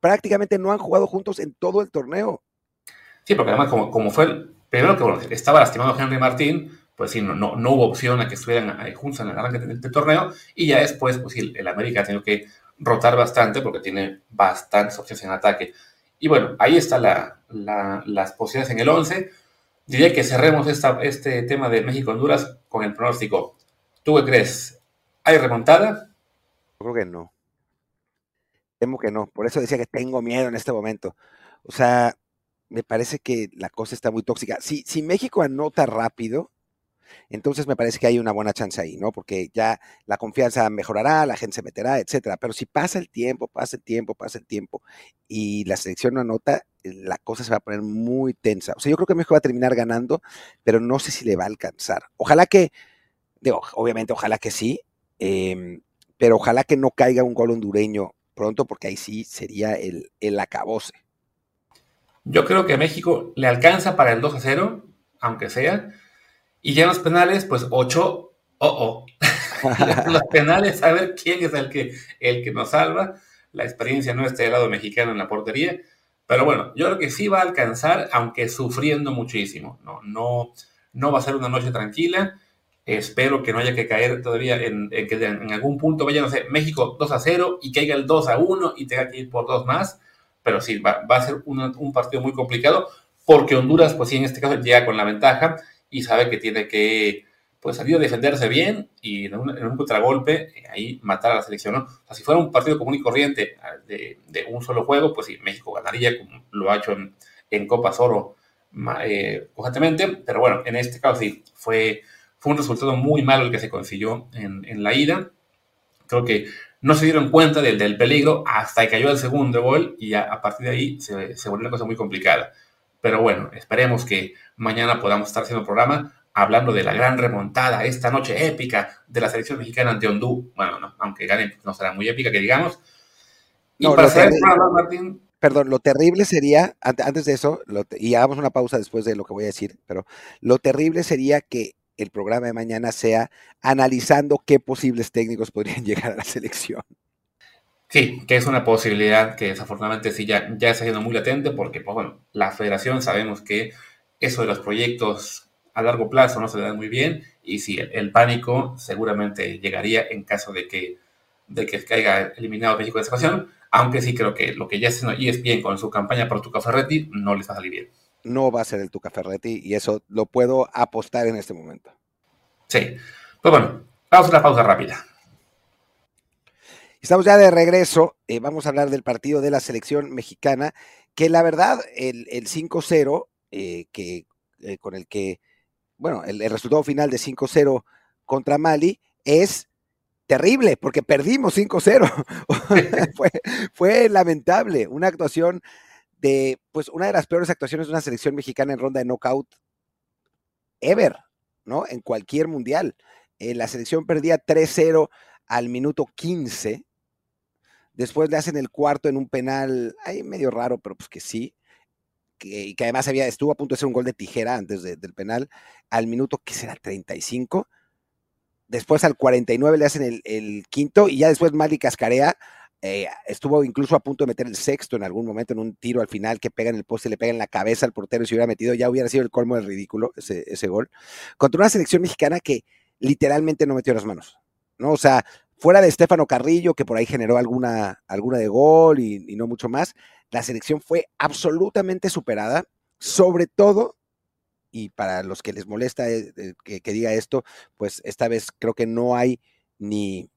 prácticamente no han jugado juntos en todo el torneo. Sí, porque además, como, como fue el, primero que estaba lastimado Henry Martín, pues sí, no, no, no hubo opción a que estuvieran juntos en el arranque del, torneo, y ya después, pues sí, el, América ha tenido que rotar bastante porque tiene bastantes opciones en ataque. Y bueno, ahí están la, las posibilidades en el 11. Diría que cerremos esta, este tema de México-Honduras con el pronóstico. ¿Tú qué crees? ¿Hay remontada? Yo creo que no. Temo que no. Por eso decía que tengo miedo en este momento. O sea, me parece que la cosa está muy tóxica. Si, si México anota rápido, entonces me parece que hay una buena chance ahí, ¿no? Porque ya la confianza mejorará, la gente se meterá, etcétera. Pero si pasa el tiempo, pasa el tiempo, pasa el tiempo y la selección no anota, la cosa se va a poner muy tensa. O sea, yo creo que México va a terminar ganando, pero no sé si le va a alcanzar. Ojalá que, digo, obviamente, ojalá que sí, em, pero ojalá que no caiga un gol hondureño pronto, porque ahí sí sería el, el acabose. Yo creo que México le alcanza para el 2 a 0, aunque sea. Y ya en los penales, pues 8, oh, oh. [LAUGHS] los penales, a ver quién es el que, el que nos salva. La experiencia no está del lado mexicano en la portería. Pero bueno, yo creo que sí va a alcanzar, aunque sufriendo muchísimo. No, no, no va a ser una noche tranquila. Espero que no haya que caer todavía en, que en algún punto vaya, no sé, México 2 a 0 y caiga el 2 a 1 y tenga que ir por dos más pero sí, va, a ser un, partido muy complicado porque Honduras, pues sí, en este caso llega con la ventaja y sabe que tiene que pues salir a defenderse bien y en un, contragolpe eh, ahí matar a la selección. O sea, si fuera un partido común y corriente ah, de, un solo juego, pues sí, México ganaría como lo ha hecho en, en Copa Oro eh, constantemente, pero bueno, en este caso sí, fue, fue un resultado muy malo el que se consiguió en, en la ida. Creo que no se dieron cuenta del, del peligro hasta que cayó el segundo gol y ya a partir de ahí se, se volvió una cosa muy complicada. Pero bueno, esperemos que mañana podamos estar haciendo un programa hablando de la gran remontada, esta noche épica de la selección mexicana ante Honduras. Bueno, no, aunque gane, no será muy épica, que digamos. Y para hacer Martín. Perdón, lo terrible sería, antes de eso, y hagamos una pausa después de lo que voy a decir, pero lo terrible sería que el programa de mañana sea analizando qué posibles técnicos podrían [LAUGHS] llegar a la selección. Sí, que es una posibilidad que desafortunadamente sí ya, está siendo muy latente porque, pues bueno, la federación sabemos que eso de los proyectos a largo plazo no se le da muy bien y sí, el, pánico seguramente llegaría en caso de que, de que caiga eliminado México de esa ocasión, aunque sí creo que lo que ya está haciendo bien con su campaña por Tuca Ferretti no les va a salir bien no va a ser el Tuca Ferretti y eso lo puedo apostar en este momento. Sí. Pues bueno, vamos a una pausa rápida. Estamos ya de regreso. Eh, vamos a hablar del partido de la selección mexicana que la verdad, el, 5-0, eh, que, eh, con el que, bueno, el, resultado final de 5-0 contra Mali es terrible, porque perdimos 5-0. [LAUGHS] [LAUGHS] fue, fue lamentable, una actuación de, pues, una de las peores actuaciones de una selección mexicana en ronda de knockout ever, ¿no? En cualquier mundial. Eh, la selección perdía 3-0 al minuto 15. Después le hacen el cuarto en un penal, ahí medio raro, pero pues que sí. Que, que además había, estuvo a punto de ser un gol de tijera antes del penal. Al minuto, ¿qué será? 35. Después al 49 le hacen el, el quinto y ya después Mali cascarea eh, estuvo incluso a punto de meter el sexto en algún momento en un tiro al final que pega en el poste, le pega en la cabeza al portero y se hubiera metido, ya hubiera sido el colmo del ridículo ese, ese gol. Contra una selección mexicana que literalmente no metió las manos, ¿no? O sea, fuera de Estefano Carrillo, que por ahí generó alguna, alguna de gol y, no mucho más, la selección fue absolutamente superada, sobre todo, y para los que les molesta eh, eh, que diga esto, pues esta vez creo que no hay ni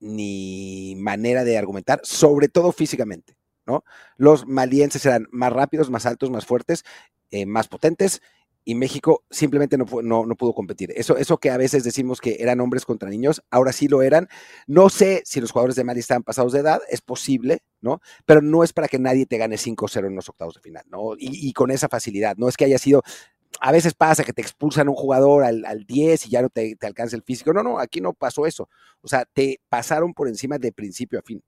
ni manera de argumentar, sobre todo físicamente, ¿no? Los malienses eran más rápidos, más altos, más fuertes, eh, más potentes, y México simplemente no, no, pudo competir. Eso, eso que a veces decimos que eran hombres contra niños, ahora sí lo eran. No sé si los jugadores de Mali estaban pasados de edad, es posible, ¿no? Pero no es para que nadie te gane 5-0 en los octavos de final, ¿no? Y, y, con esa facilidad, no es que haya sido a veces pasa que te expulsan un jugador al, 10 y ya no te, alcanza el físico. No, no, aquí no pasó eso. O sea, te pasaron por encima de principio a fin.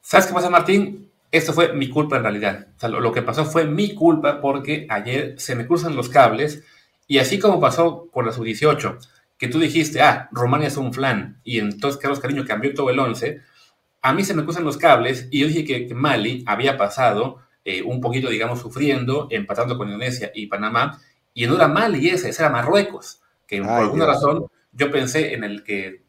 ¿Sabes qué pasa, Martín? Esto fue mi culpa en realidad. Lo, que pasó fue mi culpa porque ayer se me cruzan los cables y así como pasó con la sub-18, que tú dijiste, ah, Romania es un flan y entonces Carlos Cariño cambió todo el 11, a mí se me cruzan los cables y yo dije que Mali había pasado eh, un poquito, digamos, sufriendo, empatando con Indonesia y Panamá y no era Mali ese, ese era Marruecos, que por alguna razón yo pensé en el que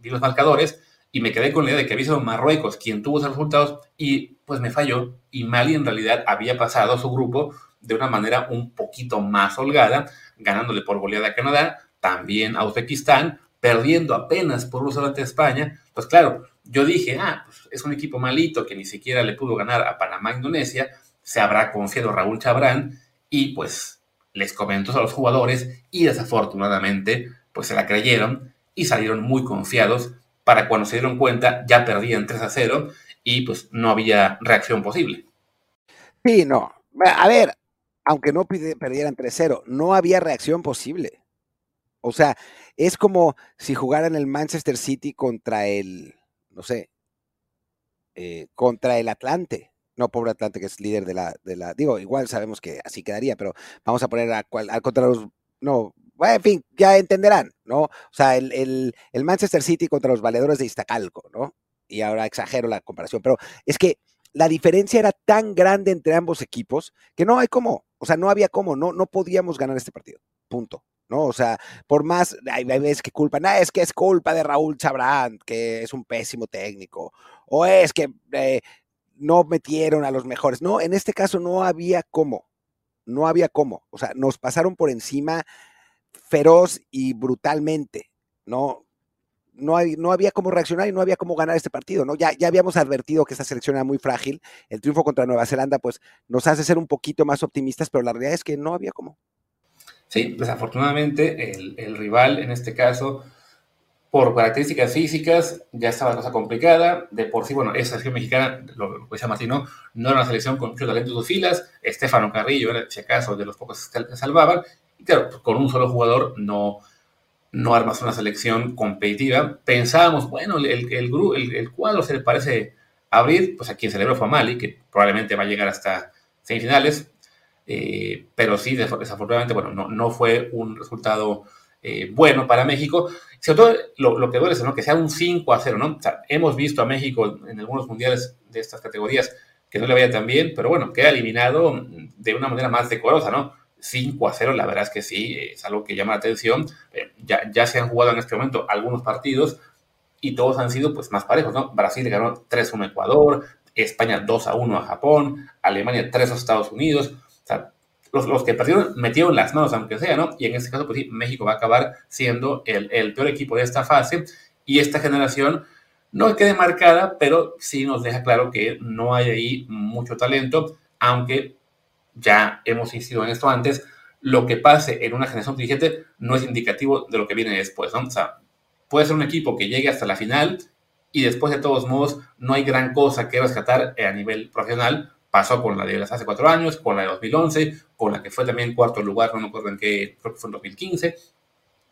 vi los marcadores y me quedé con la idea de que había sido Marruecos quien tuvo esos resultados y pues me falló y Mali en realidad había pasado a su grupo de una manera un poquito más holgada, ganándole por goleada a Canadá, también a Uzbekistán, perdiendo apenas por un solo ante España. Pues claro, yo dije, ah, pues es un equipo malito que ni siquiera le pudo ganar a Panamá Indonesia, se habrá confiado Raúl Chabrán y pues les comentó a los jugadores y desafortunadamente pues se la creyeron y salieron muy confiados para cuando se dieron cuenta ya perdían 3 a 0 y pues no había reacción posible. Sí, no. A ver, aunque no perdieran 3-0, no había reacción posible. O sea, es como si jugaran el Manchester City contra el, no sé, eh, contra el Atlante no pobre Atlante que es líder de la, de la, digo, igual sabemos que así quedaría, pero vamos a poner a, contra los, no, en fin, ya entenderán, ¿no? O sea, el, el, Manchester City contra los valedores de Iztacalco, ¿no? Y ahora exagero la comparación, pero es que la diferencia era tan grande entre ambos equipos que no hay cómo, o sea, no había cómo, no, no podíamos ganar este partido, punto. ¿no? O sea, por más, hay veces que culpan, ah, es que es culpa de Raúl Chabrán, que es un pésimo técnico, o es que eh, no metieron a los mejores. No, en este caso no había cómo. No había cómo. O sea, nos pasaron por encima feroz y brutalmente. No, no, hay, no había cómo reaccionar y no había cómo ganar este partido, ¿no? Ya, ya habíamos advertido que esta selección era muy frágil. El triunfo contra Nueva Zelanda, pues, nos hace ser un poquito más optimistas, pero la realidad es que no había cómo. Sí, desafortunadamente, el, el rival en este caso por características físicas ya estaba la cosa complicada. De por sí, bueno, esa selección mexicana, lo, que decía Martino, no era una selección con mucho talento en sus filas. Estefano Carrillo era, si acaso, de los pocos que salvaban. Y claro, pues, con un solo jugador no, no armas una selección competitiva. Pensábamos, bueno, el, el, el, cuadro se le parece abrir, pues a quien celebró fue a Mali, que probablemente va a llegar hasta semifinales. Eh, pero sí, desafortunadamente, bueno, no, no fue un resultado eh, bueno para México. Sobre todo lo, que duele es que sea un 5 a 0, ¿no? hemos visto a México en algunos mundiales de estas categorías que no le vaya tan bien, pero bueno, queda eliminado de una manera más decorosa, ¿no? 5 a 0, la verdad es que sí, es algo que llama la atención. Eh, ya, se han jugado en este momento algunos partidos y todos han sido pues más parejos, ¿no? Brasil ganó 3-1 a Ecuador, España 2 a 1 a Japón, Alemania 3 a Estados Unidos. O sea, los, que perdieron metieron las manos, aunque sea, ¿no? Y en este caso, pues sí, México va a acabar siendo el, el peor equipo de esta fase y esta generación no quede marcada, pero sí nos deja claro que no hay ahí mucho talento. aunque ya hemos insistido en esto antes, lo que pase en una generación dirigente no es indicativo de lo que viene después, ¿no? O sea, puede ser un equipo que llegue hasta la final y después de todos modos no hay gran cosa que rescatar a nivel profesional. Pasó con la de las hace cuatro años, con la de 2011, con la que fue también cuarto lugar, no me acuerdo en qué, creo que fue en 2015.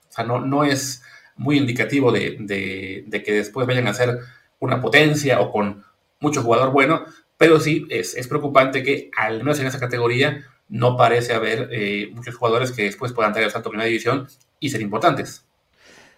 O sea, no, no es muy indicativo de, de, que después vayan a ser una potencia o con mucho jugador bueno, pero sí es, es preocupante que al menos en esa categoría no parece haber eh, muchos jugadores que después puedan traer al salto a primera división y ser importantes.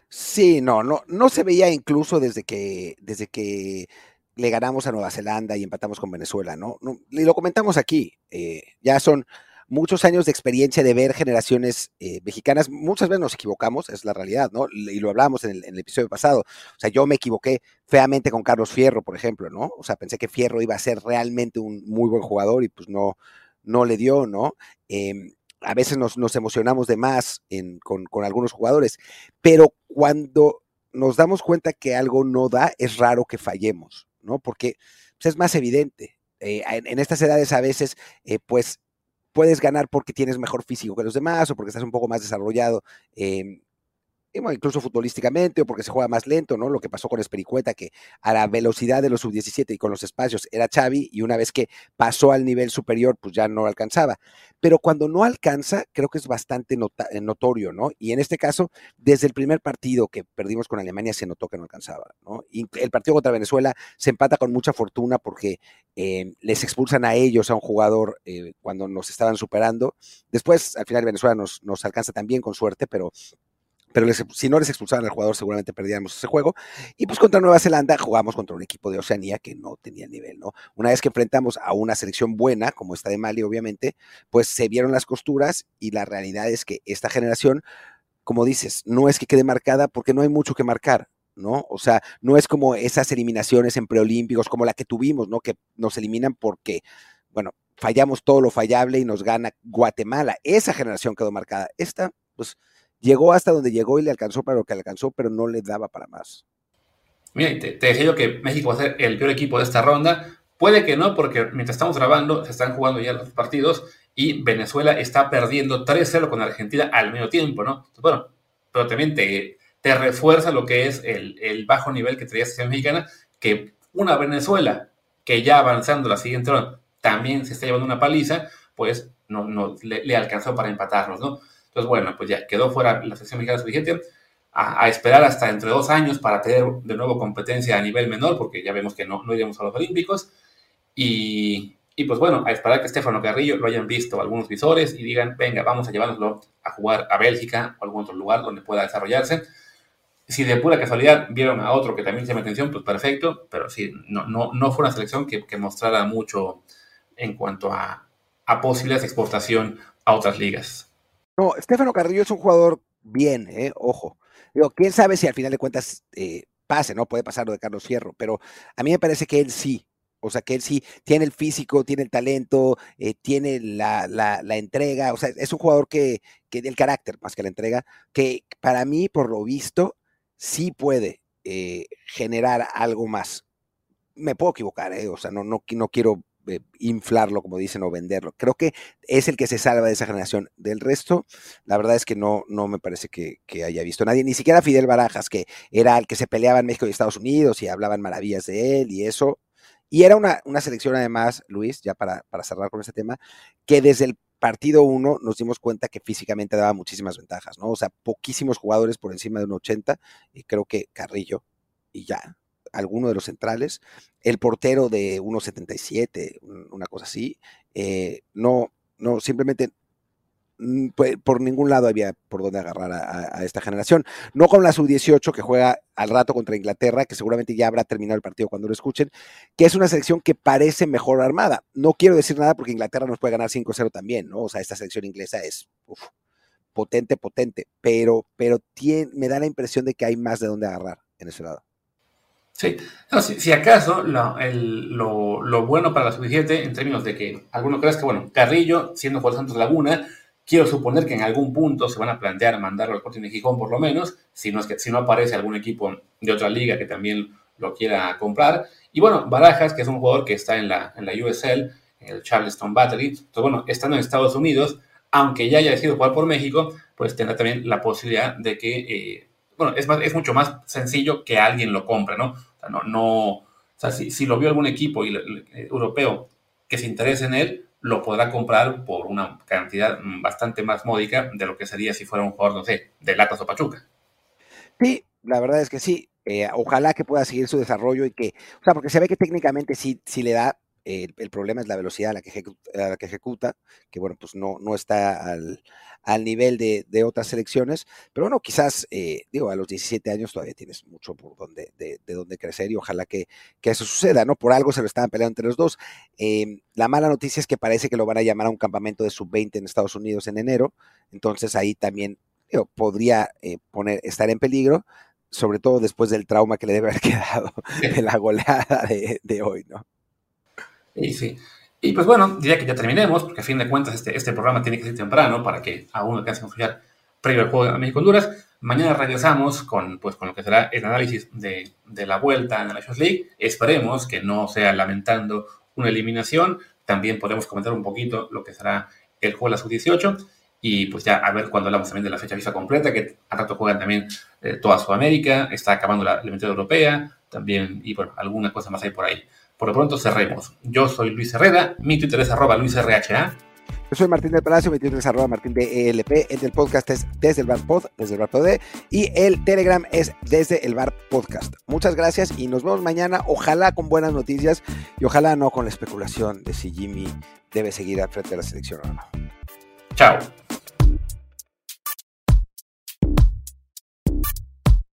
Sí, no, no, no se veía incluso desde que, desde que le ganamos a Nueva Zelanda y empatamos con Venezuela, ¿no? y lo comentamos aquí, eh, ya son muchos años de experiencia de ver generaciones eh, mexicanas. Muchas veces nos equivocamos, es la realidad, ¿no? Y lo hablamos en el, episodio pasado. O sea, yo me equivoqué feamente con Carlos Fierro, por ejemplo, ¿no? O sea, pensé que Fierro iba a ser realmente un muy buen jugador y pues no, no le dio, ¿no? Em, a veces nos, emocionamos de más con, con algunos jugadores, pero cuando nos damos cuenta que algo no da, es raro que fallemos, ¿no? Porque pues, es más evidente. Eh, en, estas edades a veces, eh, pues puedes ganar porque tienes mejor físico que los demás o porque estás un poco más desarrollado em, incluso futbolísticamente o porque se juega más lento, ¿no? Lo que pasó con Espericueta, que a la velocidad de los sub-17 y con los espacios era Xavi y una vez que pasó al nivel superior, pues ya no alcanzaba. Pero cuando no alcanza, creo que es bastante eh, notorio, ¿no? Y en este caso, desde el primer partido que perdimos con Alemania se notó que no alcanzaba, ¿no? El partido contra Venezuela se empata con mucha fortuna porque eh, les expulsan a ellos a un jugador eh, cuando nos estaban superando. Después, al final, Venezuela nos, nos alcanza también con suerte, pero pero si no les expulsaban al jugador seguramente perdíamos ese juego. Y pues contra Nueva Zelanda jugamos contra un equipo de Oceanía que no tenía nivel, ¿no? Una vez que enfrentamos a una selección buena, como esta de Mali, obviamente, pues se vieron las costuras y la realidad es que esta generación, como dices, no es que quede marcada porque no hay mucho que marcar. ¿no? O sea, no es como esas eliminaciones en preolímpicos como la que tuvimos, ¿no? Que nos eliminan porque, bueno, fallamos todo lo fallable y nos gana Guatemala. Esa generación quedó marcada. Esta, pues, llegó hasta donde llegó y le alcanzó para lo que alcanzó, pero no le daba para más. Mira, te, decía yo que México va a ser el peor equipo de esta ronda. Puede que no, porque mientras estamos grabando, se están jugando ya los partidos y Venezuela está perdiendo 3-0 con Argentina al medio tiempo, ¿no? Bueno, pero también te, te refuerza lo que es el, el, bajo nivel que traía la selección mexicana, que una Venezuela que ya avanzando la siguiente ronda también se está llevando una paliza, pues no, no le, le alcanzó para empatarnos, ¿no? Entonces, bueno, pues ya quedó fuera la sección mexicana sub a, a, esperar hasta entre dos años para tener de nuevo competencia a nivel menor, porque ya vemos que no, no iremos a los Olímpicos. Y, y pues bueno, a esperar que Estefano Carrillo lo hayan visto algunos visores y digan, venga, vamos a llevárnoslo a jugar a Bélgica o algún otro lugar donde pueda desarrollarse. Si de pura casualidad vieron a otro que también llama atención, pues perfecto, pero sí, no, no, no fue una selección que, que mostrara mucho en cuanto a, a posibilidades de exportación a otras ligas. No, Estefano Carrillo es un jugador bien, eh, ojo. Digo, quién sabe si al final de cuentas eh, pase, ¿no? Puede pasar lo de Carlos Fierro, pero a mí me parece que él sí. O sea, que él sí tiene el físico, tiene el talento, eh, tiene la, la, entrega. O sea, es un jugador que, que el carácter más que la entrega, que para mí, por lo visto, sí puede generar algo más. Me puedo equivocar, ¿eh? O sea, no, no quiero eh, inflarlo, como dicen, o venderlo. Creo que es el que se salva de esa generación. Del resto, la verdad es que no, no me parece que, haya visto nadie, ni siquiera Fidel Barajas, que era el que se peleaba en México y Estados Unidos y hablaban maravillas de él y eso. Y era una, una selección además, Luis, ya para, para cerrar con este tema, que desde el partido uno nos dimos cuenta que físicamente daba muchísimas ventajas, ¿no? O sea, poquísimos jugadores por encima de un 80 y creo que Carrillo y ya, alguno de los centrales, el portero de 1.77, una cosa así, eh, no, no, simplemente mm, pues, por ningún lado había por dónde agarrar a, esta generación. No con la sub-18 que juega al rato contra Inglaterra, que seguramente ya habrá terminado el partido cuando lo escuchen, que es una selección que parece mejor armada. No quiero decir nada porque Inglaterra nos puede ganar 5-0 también, ¿no? O sea, esta selección inglesa es potente, potente, pero, pero me da la impresión de que hay más de dónde agarrar en ese lado. Sí, si, acaso lo, bueno para la sub-17 en términos de que alguno crees que, bueno, Carrillo, siendo Juan Santos Laguna, quiero suponer que en algún punto se van a plantear mandarlo al Sporting de Gijón por lo menos, si no, es que, si no aparece algún equipo de otra liga que también lo quiera comprar. Y bueno, Barajas, que es un jugador que está en la, en la USL el Charleston Battery. Entonces, bueno, estando en Estados Unidos, aunque ya haya decidido jugar por México, pues tendrá también la posibilidad de que, eh, bueno, es, más, es mucho más sencillo que alguien lo compre, ¿no? O sea, no, no, o sea, si, lo vio algún equipo eh, europeo que se interese en él, lo podrá comprar por una cantidad bastante más módica de lo que sería si fuera un jugador, no sé, de Latas o Pachuca. Sí, la verdad es que sí. Eh, ojalá que pueda seguir su desarrollo y que, o sea, porque se ve que técnicamente sí, sí le da, el, problema es la velocidad a la que ejecuta, la que, ejecuta que bueno, pues no, no está al, al nivel de, de, otras selecciones, pero bueno, quizás, eh, digo, a los 17 años todavía tienes mucho por donde, de, de donde crecer y ojalá que, que, eso suceda, ¿no? Por algo se lo estaban peleando entre los dos. Eh, la mala noticia es que parece que lo van a llamar a un campamento de sub-20 en Estados Unidos en enero, entonces ahí también digo, podría eh, poner, estar en peligro, sobre todo después del trauma que le debe haber [LAUGHS] quedado de la goleada de, de hoy, ¿no? Y sí. Y pues bueno, diría que ya terminemos, porque a fin de cuentas este, este programa tiene que ser temprano para que aún alcance a confiar previo al juego de México-Honduras. Mañana regresamos con, pues, con lo que será el análisis de, de la vuelta en la Nations League. Esperemos que no sea lamentando una eliminación. También podemos comentar un poquito lo que será el juego de la sub-18 y pues ya a ver cuando hablamos también de la fecha FIFA completa, que a rato juegan también eh, toda Sudamérica, está acabando la eliminatoria europea, también, y bueno, alguna cosa más hay por ahí. Por lo pronto cerremos. Yo soy Luis Herrera, mi Twitter es arroba luisrha. Yo soy Martín del Palacio, mi Twitter es arroba Martín de ELP, el del podcast es desde el bar pod, desde el bar pod, y el Telegram es desde el bar podcast. Muchas gracias y nos vemos mañana, ojalá con buenas noticias y ojalá no con la especulación de si Jimmy debe seguir al frente de la selección o no. Chao.